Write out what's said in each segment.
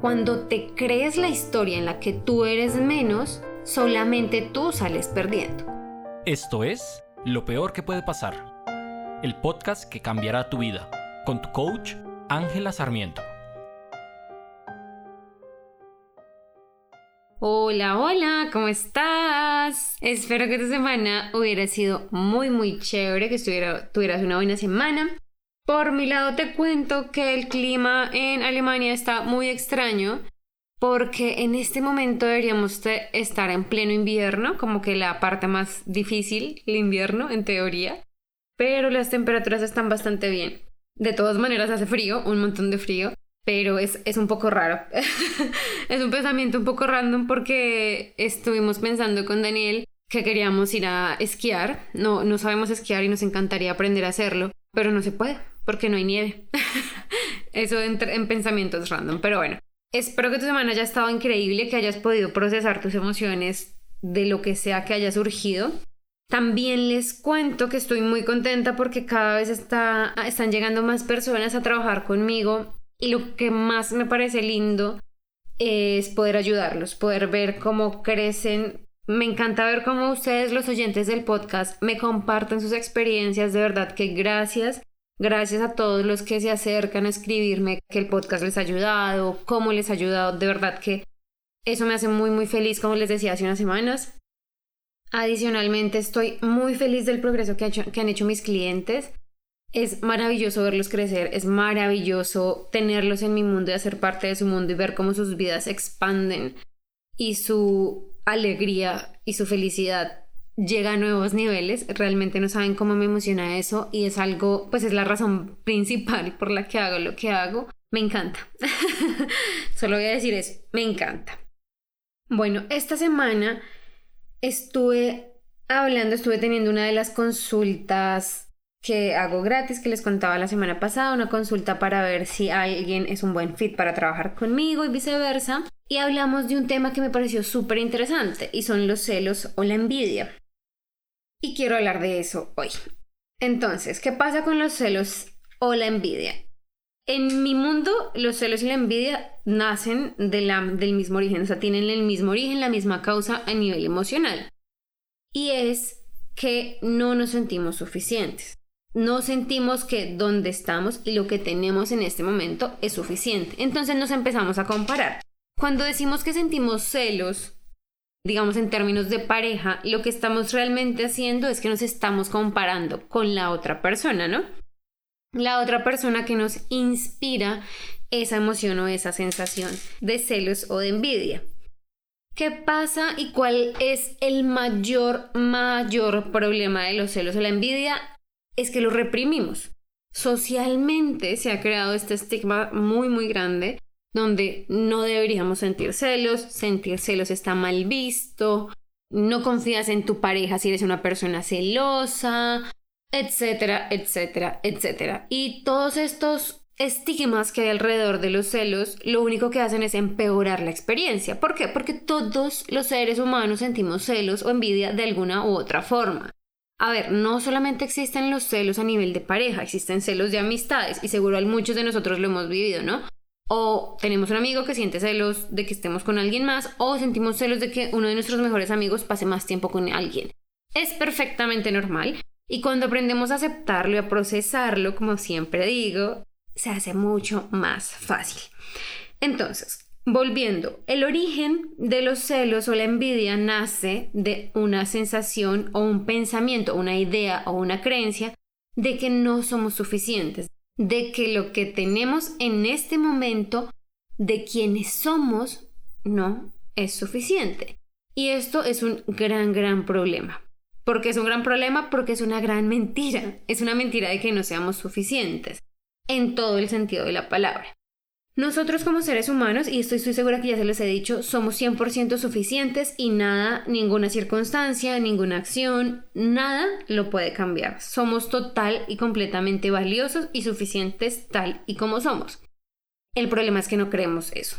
Cuando te crees la historia en la que tú eres menos, solamente tú sales perdiendo. Esto es Lo Peor que puede pasar, el podcast que cambiará tu vida, con tu coach Ángela Sarmiento. Hola, hola, ¿cómo estás? Espero que tu semana hubiera sido muy, muy chévere, que estuviera, tuvieras una buena semana. Por mi lado te cuento que el clima en Alemania está muy extraño porque en este momento deberíamos estar en pleno invierno, como que la parte más difícil, el invierno en teoría, pero las temperaturas están bastante bien. De todas maneras hace frío, un montón de frío, pero es, es un poco raro. es un pensamiento un poco random porque estuvimos pensando con Daniel que queríamos ir a esquiar. No, no sabemos esquiar y nos encantaría aprender a hacerlo, pero no se puede porque no hay nieve. Eso en, en pensamientos random, pero bueno. Espero que tu semana haya estado increíble, que hayas podido procesar tus emociones de lo que sea que haya surgido. También les cuento que estoy muy contenta porque cada vez está, están llegando más personas a trabajar conmigo y lo que más me parece lindo es poder ayudarlos, poder ver cómo crecen. Me encanta ver cómo ustedes, los oyentes del podcast, me comparten sus experiencias. De verdad que gracias. Gracias a todos los que se acercan a escribirme que el podcast les ha ayudado, cómo les ha ayudado. De verdad que eso me hace muy, muy feliz, como les decía hace unas semanas. Adicionalmente, estoy muy feliz del progreso que, han hecho mis clientes. Es maravilloso verlos crecer, es maravilloso tenerlos en mi mundo y hacer parte de su mundo y ver cómo sus vidas expanden y su alegría y su felicidad llega a nuevos niveles, realmente no saben cómo me emociona eso y es algo, pues es la razón principal por la que hago lo que hago. Me encanta. Solo voy a decir eso, me encanta. Bueno, esta semana estuve hablando, estuve teniendo una de las consultas que hago gratis, que les contaba la semana pasada, una consulta para ver si alguien es un buen fit para trabajar conmigo y viceversa. Y hablamos de un tema que me pareció súper interesante y son los celos o la envidia y quiero hablar de eso hoy. Entonces, ¿qué pasa con los celos o la envidia? En mi mundo, los celos y la envidia nacen de la, del mismo origen, o sea, tienen el mismo origen, la misma causa a nivel emocional. Y es que no nos sentimos suficientes. No sentimos que donde estamos y lo que tenemos en este momento es suficiente. Entonces nos empezamos a comparar. Cuando decimos que sentimos celos digamos en términos de pareja, lo que estamos realmente haciendo es que nos estamos comparando con la otra persona, ¿no? La otra persona que nos inspira esa emoción o esa sensación de celos o de envidia. ¿Qué pasa y cuál es el mayor, mayor problema de los celos o la envidia? Es que lo reprimimos. Socialmente se ha creado este estigma muy, muy grande donde no deberíamos sentir celos, sentir celos está mal visto, no confías en tu pareja si eres una persona celosa, etcétera, etcétera, etcétera. Y todos estos estigmas que hay alrededor de los celos, lo único que hacen es empeorar la experiencia. ¿Por qué? Porque todos los seres humanos sentimos celos o envidia de alguna u otra forma. A ver, no solamente existen los celos a nivel de pareja, existen celos de amistades y seguro muchos de nosotros lo hemos vivido, ¿no? O tenemos un amigo que siente celos de que estemos con alguien más, o sentimos celos de que uno de nuestros mejores amigos pase más tiempo con alguien. Es perfectamente normal y cuando aprendemos a aceptarlo y a procesarlo, como siempre digo, se hace mucho más fácil. Entonces, volviendo, el origen de los celos o la envidia nace de una sensación o un pensamiento, una idea o una creencia de que no somos suficientes, de que lo que tenemos en este momento de quienes somos no es suficiente. Y esto es un gran, gran problema. ¿Por qué es un gran problema? Porque es una gran mentira. Es una mentira de que no seamos suficientes, en todo el sentido de la palabra. Nosotros como seres humanos, y estoy, segura que ya se les he dicho, somos 100% suficientes y nada, ninguna circunstancia, ninguna acción, nada lo puede cambiar. Somos total y completamente valiosos y suficientes tal y como somos. El problema es que no creemos eso.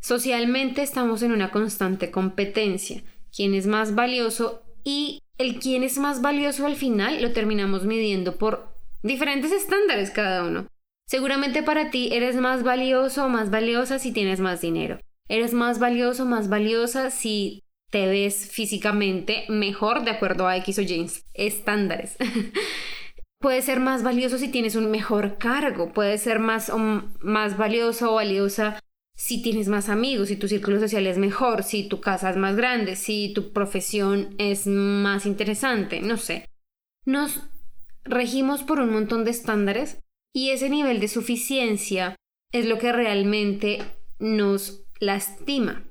Socialmente estamos en una constante competencia. ¿Quién es más valioso? Y el quién es más valioso al final lo terminamos midiendo por diferentes estándares cada uno. Seguramente para ti eres más valioso o más valiosa si tienes más dinero. Eres más valioso o más valiosa si te ves físicamente mejor de acuerdo a X o Y estándares. Puede ser más valioso si tienes un mejor cargo, puede ser más, más valioso o valiosa si tienes más amigos, si tu círculo social es mejor, si tu casa es más grande, si tu profesión es más interesante, no sé. Nos regimos por un montón de estándares y ese nivel de suficiencia es lo que realmente nos lastima.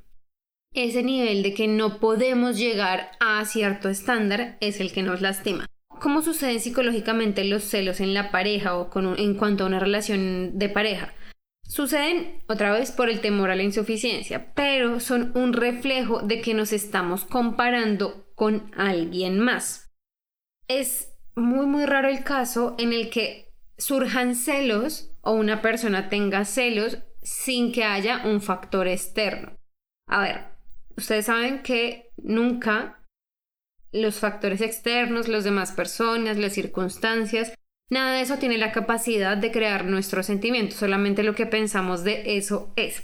Ese nivel de que no podemos llegar a cierto estándar es el que nos lastima. ¿Cómo suceden psicológicamente los celos en la pareja o en cuanto a una relación de pareja? Suceden otra vez por el temor a la insuficiencia, pero son un reflejo de que nos estamos comparando con alguien más. Es muy muy raro el caso en el que surjan celos o una persona tenga celos sin que haya un factor externo. A ver, ustedes saben que nunca los factores externos, las demás personas, las circunstancias, nada de eso tiene la capacidad de crear nuestros sentimientos, solamente lo que pensamos de eso es.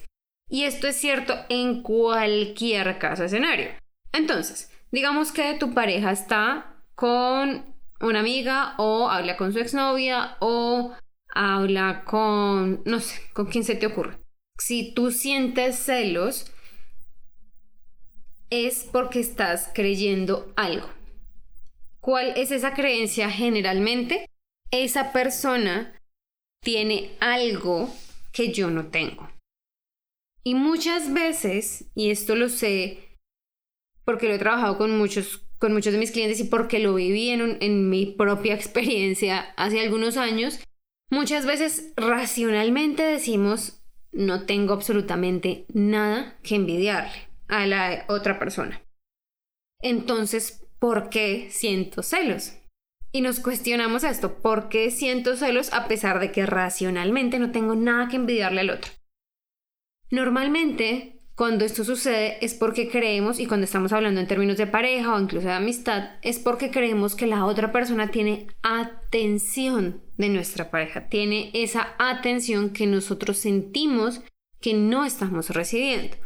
Y esto es cierto en cualquier caso escenario. Entonces, digamos que tu pareja está con una amiga o habla con su exnovia o habla con, no sé, con quién se te ocurre. Si tú sientes celos, es porque estás creyendo algo. ¿Cuál es esa creencia generalmente? Esa persona tiene algo que yo no tengo. Y muchas veces, y esto lo sé porque lo he trabajado con muchos, con muchos de mis clientes y porque lo viví en, mi propia experiencia hace algunos años, muchas veces racionalmente decimos, no tengo absolutamente nada que envidiarle a la otra persona. Entonces, ¿por qué siento celos? Y nos cuestionamos esto, ¿por qué siento celos a pesar de que racionalmente no tengo nada que envidiarle al otro? Normalmente, cuando esto sucede es porque creemos, y cuando estamos hablando en términos de pareja o incluso de amistad, es porque creemos que la otra persona tiene atención de nuestra pareja, tiene esa atención que nosotros sentimos que no estamos recibiendo.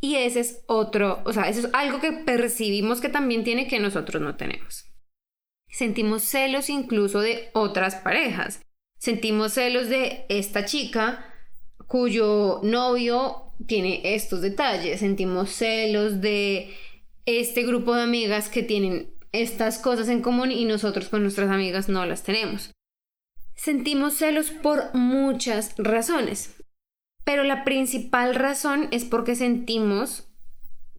Y ese es otro, o sea, eso es algo que percibimos que también tiene que nosotros no tenemos. Sentimos celos incluso de otras parejas. Sentimos celos de esta chica cuyo novio tiene estos detalles. Sentimos celos de este grupo de amigas que tienen estas cosas en común y nosotros con nuestras amigas no las tenemos. Sentimos celos por muchas razones. Pero la principal razón es porque sentimos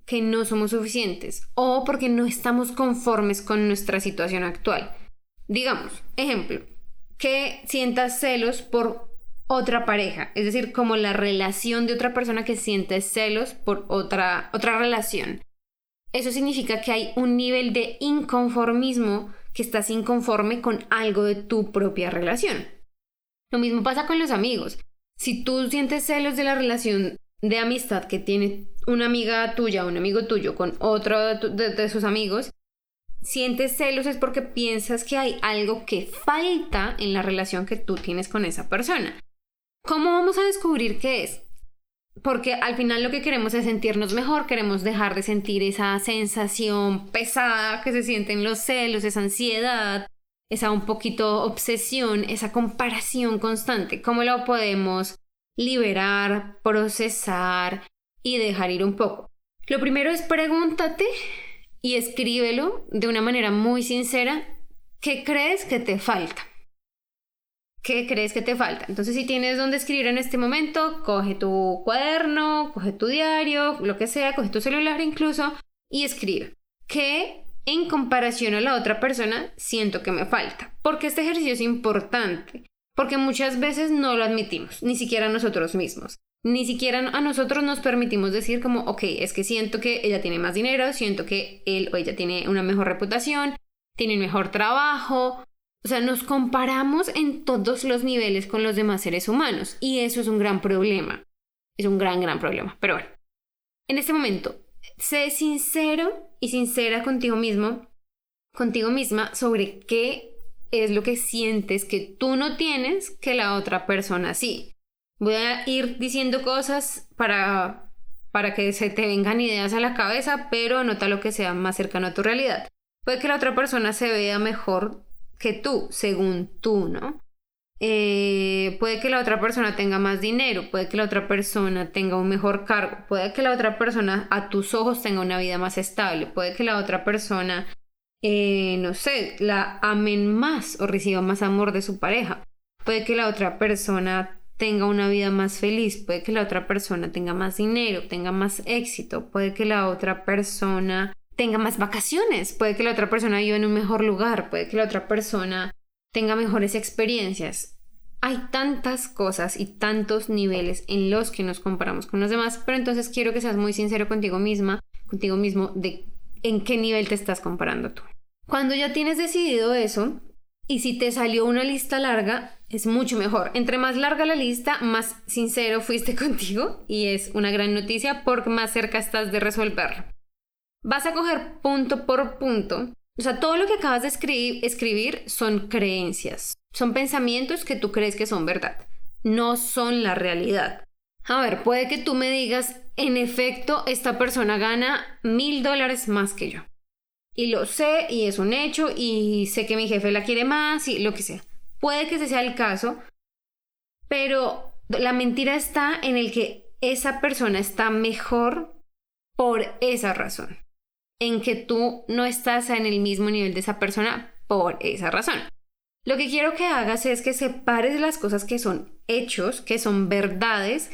que no somos suficientes o porque no estamos conformes con nuestra situación actual. Digamos, ejemplo, que sientas celos por otra pareja, es decir, como la relación de otra persona que siente celos por otra, otra relación. Eso significa que hay un nivel de inconformismo que estás inconforme con algo de tu propia relación. Lo mismo pasa con los amigos. Si tú sientes celos de la relación de amistad que tiene una amiga tuya un amigo tuyo con otro de, sus amigos, sientes celos es porque piensas que hay algo que falta en la relación que tú tienes con esa persona. ¿Cómo vamos a descubrir qué es? Porque al final lo que queremos es sentirnos mejor, queremos dejar de sentir esa sensación pesada que se sienten los celos, esa ansiedad, esa un poquito obsesión, esa comparación constante, ¿cómo lo podemos liberar, procesar y dejar ir un poco? Lo primero es pregúntate y escríbelo de una manera muy sincera, ¿qué crees que te falta? ¿Qué crees que te falta? Entonces, si tienes donde escribir en este momento, coge tu cuaderno, coge tu diario, lo que sea, coge tu celular incluso y escribe. ¿Qué en comparación a la otra persona, siento que me falta. Porque este ejercicio es importante, porque muchas veces no lo admitimos, ni siquiera nosotros mismos. Ni siquiera a nosotros nos permitimos decir como, ok, es que siento que ella tiene más dinero, siento que él o ella tiene una mejor reputación, tiene un mejor trabajo. O sea, nos comparamos en todos los niveles con los demás seres humanos y eso es un gran problema. Es un gran, gran problema. Pero bueno, en este momento, sé sincero y sincera contigo mismo, contigo misma, sobre qué es lo que sientes que tú no tienes que la otra persona sí. Voy a ir diciendo cosas para, para que se te vengan ideas a la cabeza, pero nota lo que sea más cercano a tu realidad. Puede que la otra persona se vea mejor que tú, según tú, ¿no? Eh, puede que la otra persona tenga más dinero, puede que la otra persona tenga un mejor cargo, puede que la otra persona a tus ojos tenga una vida más estable, puede que la otra persona, eh, no sé, la amen más o reciba más amor de su pareja, puede que la otra persona tenga una vida más feliz, puede que la otra persona tenga más dinero, tenga más éxito, puede que la otra persona tenga más vacaciones, puede que la otra persona viva en un mejor lugar, puede que la otra persona tenga mejores experiencias. Hay tantas cosas y tantos niveles en los que nos comparamos con los demás, pero entonces quiero que seas muy sincero contigo misma, contigo mismo, de en qué nivel te estás comparando tú. Cuando ya tienes decidido eso, y si te salió una lista larga, es mucho mejor. Entre más larga la lista, más sincero fuiste contigo y es una gran noticia porque más cerca estás de resolverlo. Vas a coger punto por punto o sea, todo lo que acabas de escribir, son creencias, son pensamientos que tú crees que son verdad, no son la realidad. A ver, puede que tú me digas, en efecto, esta persona gana mil dólares más que yo. Y lo sé, y es un hecho, y sé que mi jefe la quiere más, y lo que sea. Puede que ese sea el caso, pero la mentira está en el que esa persona está mejor por esa razón en que tú no estás en el mismo nivel de esa persona por esa razón. Lo que quiero que hagas es que separes las cosas que son hechos, que son verdades.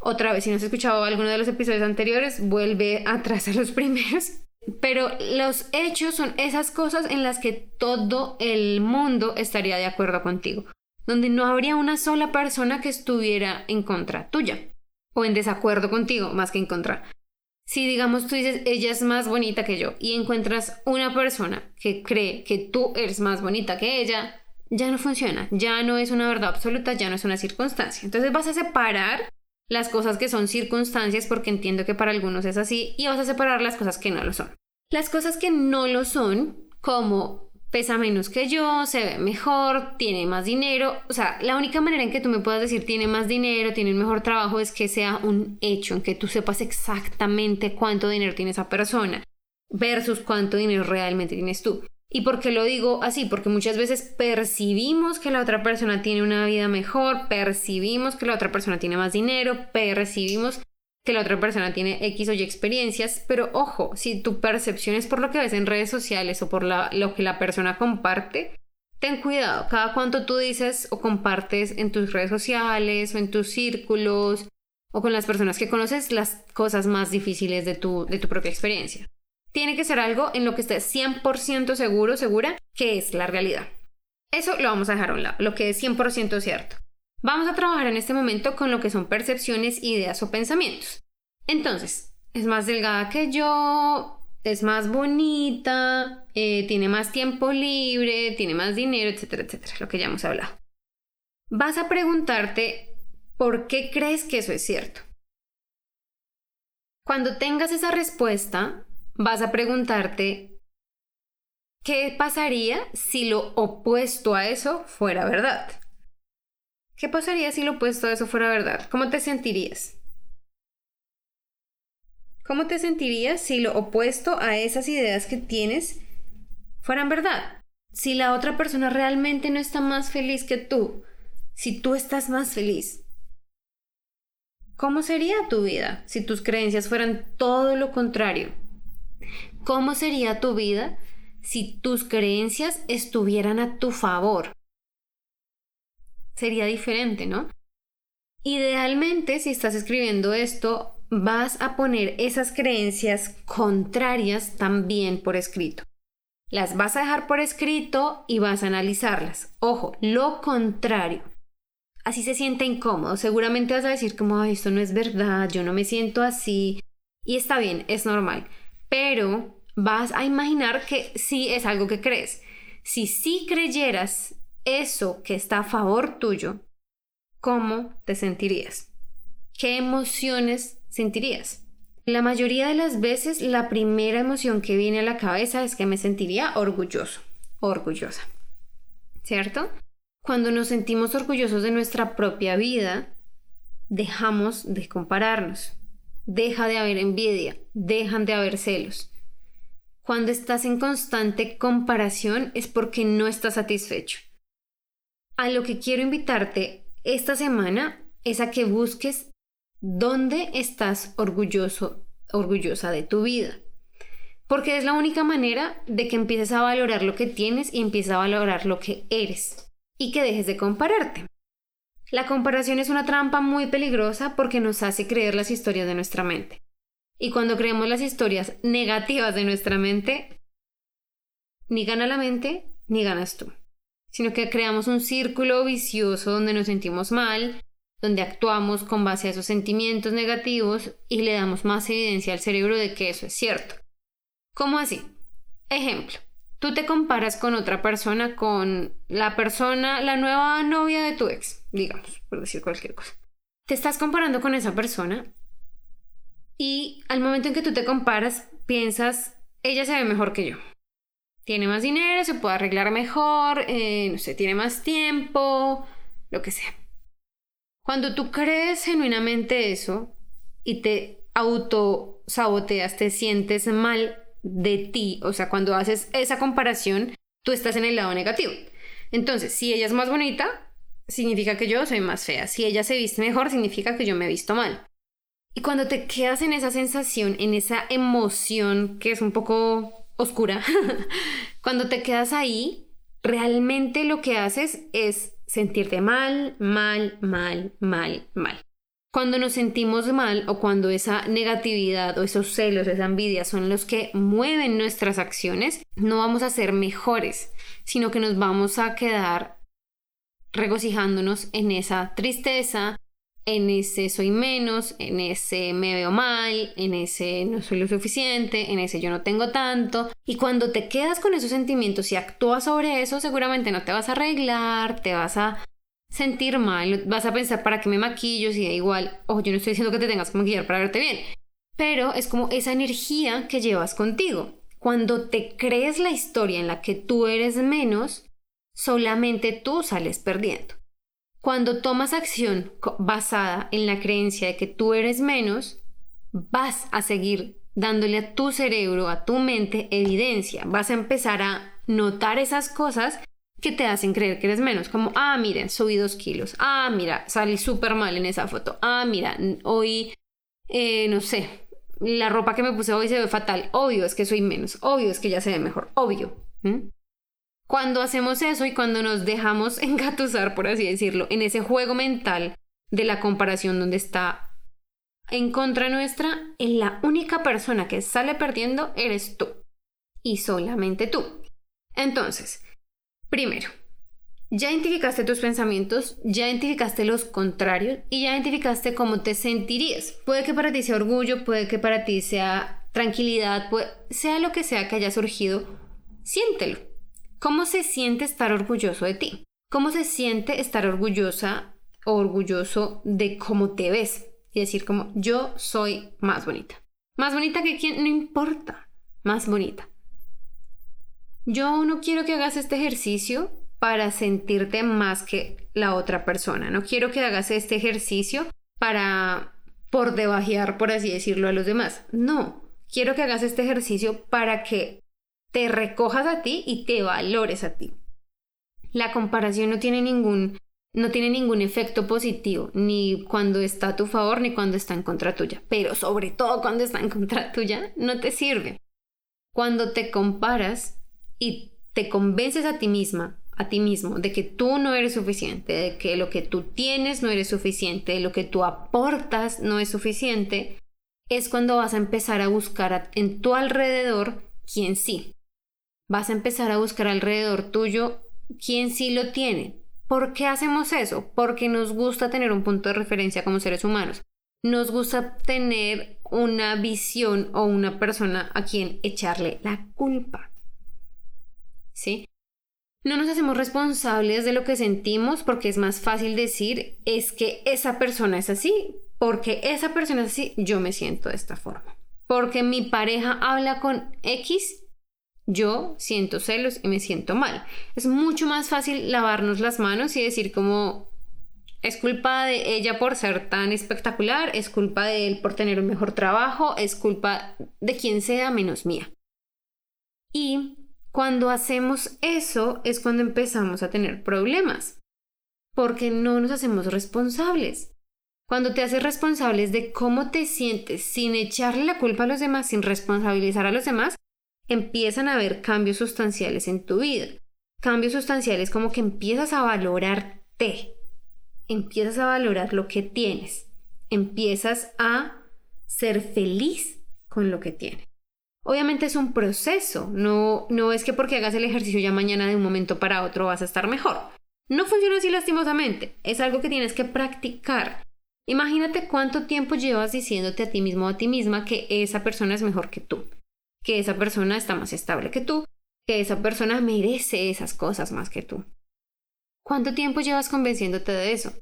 Otra vez, si no has escuchado alguno de los episodios anteriores, vuelve atrás a los primeros. Pero los hechos son esas cosas en las que todo el mundo estaría de acuerdo contigo, donde no habría una sola persona que estuviera en contra tuya o en desacuerdo contigo más que en contra. Si digamos tú dices, ella es más bonita que yo y encuentras una persona que cree que tú eres más bonita que ella, ya no funciona, ya no es una verdad absoluta, ya no es una circunstancia. Entonces vas a separar las cosas que son circunstancias porque entiendo que para algunos es así y vas a separar las cosas que no lo son. Las cosas que no lo son, como pesa menos que yo, se ve mejor, tiene más dinero. O sea, la única manera en que tú me puedas decir tiene más dinero, tiene un mejor trabajo es que sea un hecho, en que tú sepas exactamente cuánto dinero tiene esa persona versus cuánto dinero realmente tienes tú. ¿Y por qué lo digo así? Porque muchas veces percibimos que la otra persona tiene una vida mejor, percibimos que la otra persona tiene más dinero, percibimos que la otra persona tiene X o Y experiencias, pero ojo, si tu percepción es por lo que ves en redes sociales o por lo que la persona comparte, ten cuidado, cada cuanto tú dices o compartes en tus redes sociales o en tus círculos o con las personas que conoces las cosas más difíciles de tu, de tu propia experiencia. Tiene que ser algo en lo que estés 100% seguro, segura, que es la realidad. Eso lo vamos a dejar a un lado, lo que es 100% cierto. Vamos a trabajar en este momento con lo que son percepciones, ideas o pensamientos. Entonces, es más delgada que yo, es más bonita, eh, tiene más tiempo libre, tiene más dinero, etcétera, etcétera, lo que ya hemos hablado. Vas a preguntarte por qué crees que eso es cierto. Cuando tengas esa respuesta, vas a preguntarte qué pasaría si lo opuesto a eso fuera verdad. ¿Qué pasaría si lo opuesto a eso fuera verdad? ¿Cómo te sentirías? ¿Cómo te sentirías si lo opuesto a esas ideas que tienes fueran verdad? Si la otra persona realmente no está más feliz que tú, si tú estás más feliz. ¿Cómo sería tu vida si tus creencias fueran todo lo contrario? ¿Cómo sería tu vida si tus creencias estuvieran a tu favor? Sería diferente, ¿no? Idealmente, si estás escribiendo esto, vas a poner esas creencias contrarias también por escrito. Las vas a dejar por escrito y vas a analizarlas. Ojo, lo contrario. Así se siente incómodo. Seguramente vas a decir como, esto no es verdad, yo no me siento así. Y está bien, es normal. Pero vas a imaginar que sí es algo que crees. Si sí creyeras eso que está a favor tuyo, ¿cómo te sentirías? ¿Qué emociones sentirías? La mayoría de las veces la primera emoción que viene a la cabeza es que me sentiría orgulloso, orgullosa. ¿cierto? Cuando nos sentimos orgullosos de nuestra propia vida, dejamos de compararnos. Deja de haber envidia, dejan de haber celos. Cuando estás en constante comparación es porque no estás satisfecho. A lo que quiero invitarte esta semana es a que busques dónde estás orgulloso, orgullosa de tu vida. Porque es la única manera de que empieces a valorar lo que tienes y empieces a valorar lo que eres y que dejes de compararte. La comparación es una trampa muy peligrosa porque nos hace creer las historias de nuestra mente. Y cuando creemos las historias negativas de nuestra mente, ni gana la mente ni ganas tú, sino que creamos un círculo vicioso donde nos sentimos mal, donde actuamos con base a esos sentimientos negativos y le damos más evidencia al cerebro de que eso es cierto. ¿Cómo así? Ejemplo, tú te comparas con otra persona, con la persona, la nueva novia de tu ex, digamos, por decir cualquier cosa. Te estás comparando con esa persona y al momento en que tú te comparas, piensas, ella se ve mejor que yo. Tiene más dinero, se puede arreglar mejor, eh, no sé, tiene más tiempo, lo que sea. Cuando tú crees genuinamente eso y te autosaboteas, te sientes mal de ti, o sea, cuando haces esa comparación, tú estás en el lado negativo. Entonces, si ella es más bonita, significa que yo soy más fea. Si ella se viste mejor, significa que yo me he visto mal. Y cuando te quedas en esa sensación, en esa emoción que es un poco oscura, cuando te quedas ahí, realmente lo que haces es sentirte mal, mal, mal, mal, mal. Cuando nos sentimos mal o cuando esa negatividad o esos celos, esa envidia son los que mueven nuestras acciones, no vamos a ser mejores, sino que nos vamos a quedar regocijándonos en esa tristeza, en ese soy menos, en ese me veo mal, en ese no soy lo suficiente, en ese yo no tengo tanto. Y cuando te quedas con esos sentimientos y actúas sobre eso, seguramente no te vas a arreglar, te vas a sentir mal, vas a pensar para qué me maquillo si da igual, ojo, yo no estoy diciendo que te tengas que maquillar para verte bien, pero es como esa energía que llevas contigo. Cuando te crees la historia en la que tú eres menos, solamente tú sales perdiendo. Cuando tomas acción basada en la creencia de que tú eres menos, vas a seguir dándole a tu cerebro, a tu mente evidencia. Vas a empezar a notar esas cosas que te hacen creer que eres menos, como, ah, miren, subí dos kilos, ah, mira, salí súper mal en esa foto, ah, mira, hoy, eh, no sé, la ropa que me puse hoy se ve fatal, obvio es que soy menos, obvio es que ya se ve mejor, obvio. Cuando hacemos eso y cuando nos dejamos engatusar, por así decirlo, en ese juego mental de la comparación donde está en contra nuestra, en la única persona que sale perdiendo eres tú. Y solamente tú. Entonces, Primero, ya identificaste tus pensamientos, ya identificaste los contrarios y ya identificaste cómo te sentirías. Puede que para ti sea orgullo, puede que para ti sea tranquilidad, sea lo que sea que haya surgido, siéntelo. ¿Cómo se siente estar orgulloso de ti? ¿Cómo se siente estar orgullosa o orgulloso de cómo te ves? Y decir como yo soy más bonita. Más bonita que quien, no importa. Más bonita. Yo no quiero que hagas este ejercicio para sentirte más que la otra persona. No quiero que hagas este ejercicio para por debajear, por así decirlo, a los demás. No, quiero que hagas este ejercicio para que te recojas a ti y te valores a ti. La comparación no tiene ningún no tiene ningún efecto positivo, ni cuando está a tu favor ni cuando está en contra tuya, pero sobre todo cuando está en contra tuya, no te sirve. Cuando te comparas, y te convences a ti misma, a ti mismo, de que tú no eres suficiente, de que lo que tú tienes no eres suficiente, de lo que tú aportas no es suficiente, es cuando vas a empezar a buscar en tu alrededor quién sí. Vas a empezar a buscar alrededor tuyo quién sí lo tiene. ¿Por qué hacemos eso? Porque nos gusta tener un punto de referencia como seres humanos. Nos gusta tener una visión o una persona a quien echarle la culpa. ¿sí? No nos hacemos responsables de lo que sentimos porque es más fácil decir es que esa persona es así, porque esa persona es así, yo me siento de esta forma. Porque mi pareja habla con X, yo siento celos y me siento mal. Es mucho más fácil lavarnos las manos y decir como es culpa de ella por ser tan espectacular, es culpa de él por tener un mejor trabajo, es culpa de quien sea menos mía. Y cuando hacemos eso es cuando empezamos a tener problemas, porque no nos hacemos responsables. Cuando te haces responsables de cómo te sientes sin echarle la culpa a los demás, sin responsabilizar a los demás, empiezan a haber cambios sustanciales en tu vida. Cambios sustanciales como que empiezas a valorarte, empiezas a valorar lo que tienes, empiezas a ser feliz con lo que tienes. Obviamente es un proceso, no, no es que porque hagas el ejercicio ya mañana de un momento para otro vas a estar mejor. No funciona así lastimosamente, es algo que tienes que practicar. Imagínate cuánto tiempo llevas diciéndote a ti mismo o a ti misma que esa persona es mejor que tú, que esa persona está más estable que tú, que esa persona merece esas cosas más que tú. ¿Cuánto tiempo llevas convenciéndote de eso?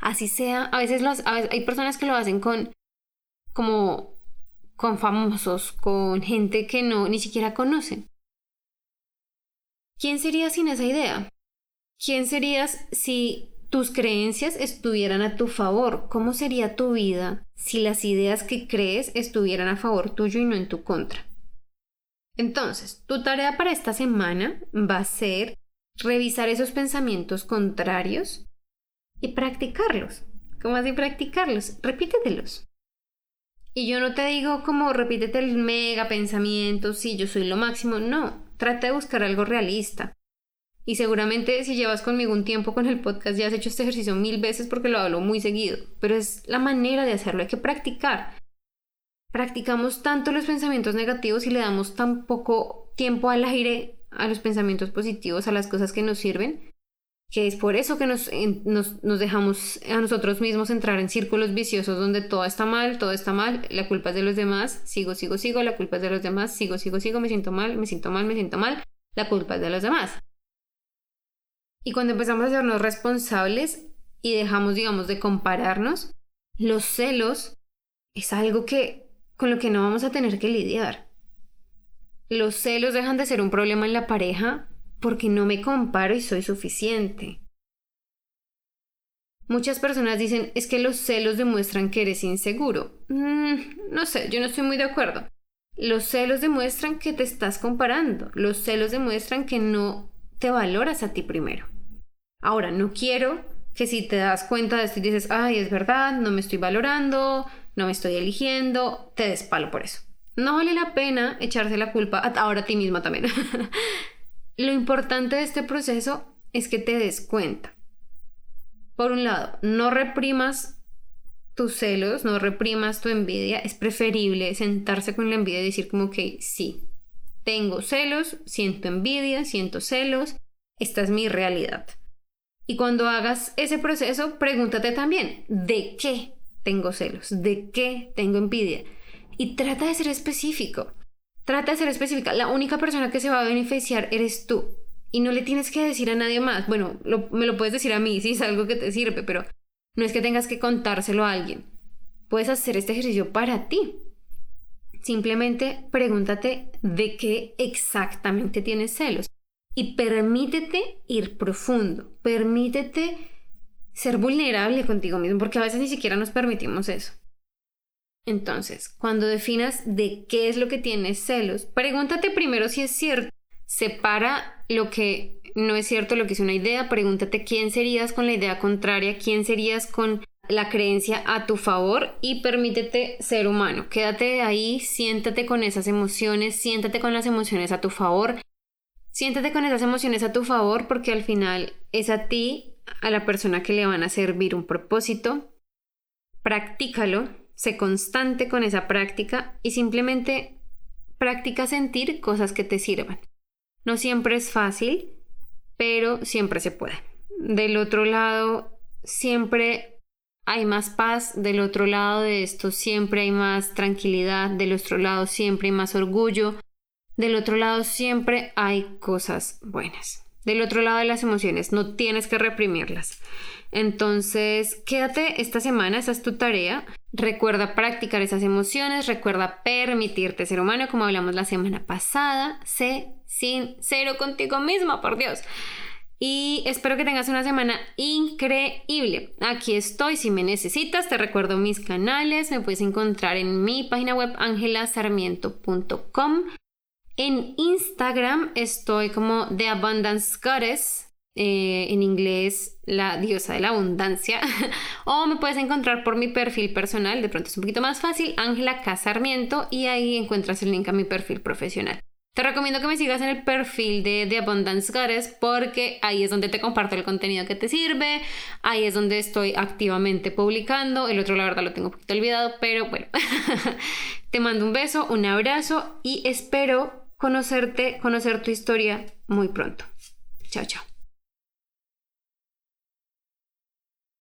Así sea, a veces, hay personas que lo hacen con como con famosos, con gente que no ni siquiera conocen. ¿Quién serías sin esa idea? ¿Quién serías si tus creencias estuvieran a tu favor, ¿cómo sería tu vida si las ideas que crees estuvieran a favor tuyo y no en tu contra? Entonces, tu tarea para esta semana va a ser revisar esos pensamientos contrarios y practicarlos. ¿Cómo así practicarlos? Repítetelos. Y yo no te digo como repítete el mega pensamiento, sí, yo soy lo máximo. No, trata de buscar algo realista. Y seguramente si llevas conmigo un tiempo con el podcast ya has hecho este ejercicio mil veces porque lo hablo muy seguido, pero es la manera de hacerlo, hay que practicar. Practicamos tanto los pensamientos negativos y le damos tan poco tiempo al aire a los pensamientos positivos, a las cosas que nos sirven, que es por eso que nos, nos, dejamos a nosotros mismos entrar en círculos viciosos donde todo está mal, todo está mal, la culpa es de los demás, sigo, sigo, sigo, la culpa es de los demás, sigo, sigo, sigo, me siento mal, me siento mal, me siento mal, la culpa es de los demás. Y cuando empezamos a hacernos responsables y dejamos, digamos, de compararnos, los celos es algo que con lo que no vamos a tener que lidiar. Los celos dejan de ser un problema en la pareja porque no me comparo y soy suficiente. Muchas personas dicen es que los celos demuestran que eres inseguro. Mm, no sé, yo no estoy muy de acuerdo. Los celos demuestran que te estás comparando. Los celos demuestran que no te valoras a ti primero. Ahora, no quiero que si te das cuenta de esto y dices, ay, es verdad, no me estoy valorando, no me estoy eligiendo, te despalo por eso. No vale la pena echarse la culpa ahora a ti misma también. Lo importante de este proceso es que te des cuenta. Por un lado, no reprimas tus celos, no reprimas tu envidia. Es preferible sentarse con la envidia y decir como que sí, tengo celos, siento envidia, siento celos, esta es mi realidad. Y cuando hagas ese proceso, pregúntate también, ¿de qué tengo celos? ¿De qué tengo envidia? Y trata de ser específico. Trata de ser específica. La única persona que se va a beneficiar eres tú. Y no le tienes que decir a nadie más. Bueno, me lo puedes decir a mí si es algo que te sirve, pero no es que tengas que contárselo a alguien. Puedes hacer este ejercicio para ti. Simplemente pregúntate de qué exactamente tienes celos y permítete ir profundo, permítete ser vulnerable contigo mismo, porque a veces ni siquiera nos permitimos eso. Entonces, cuando definas de qué es lo que tienes celos, pregúntate primero si es cierto. Separa lo que no es cierto, lo que es una idea. Pregúntate quién serías con la idea contraria, quién serías con la creencia a tu favor y permítete ser humano. Quédate ahí, siéntate con esas emociones, siéntate con las emociones a tu favor. Siéntate con esas emociones a tu favor porque al final es a ti, a la persona que le van a servir un propósito. Practícalo, sé constante con esa práctica y simplemente practica sentir cosas que te sirvan. No siempre es fácil, pero siempre se puede. Del otro lado, siempre hay más paz, del otro lado de esto siempre hay más tranquilidad, del otro lado siempre hay más orgullo, del otro lado siempre hay cosas buenas. del otro lado de las emociones, no tienes que reprimirlas. Entonces, quédate esta semana, esa es tu tarea. Recuerda practicar esas emociones, recuerda permitirte ser humano, como hablamos la semana pasada. Sé sincero contigo mismo, por Dios. Y espero que tengas una semana increíble. Aquí estoy si me necesitas. Te recuerdo mis canales. Me puedes encontrar en mi página web angelasarmiento.com. En Instagram estoy como The Abundance Goddess. Eh, en inglés la diosa de la abundancia, o me puedes encontrar por mi perfil personal, de pronto es un poquito más fácil, Ángela Casarmiento, y ahí encuentras el link a mi perfil profesional. Te recomiendo que me sigas en el perfil de The Abundance Goddess porque ahí es donde te comparto el contenido que te sirve, ahí es donde estoy activamente publicando, el otro la verdad lo tengo un poquito olvidado, pero bueno, te mando un beso, un abrazo y espero conocerte, conocer tu historia muy pronto. Chao, chao.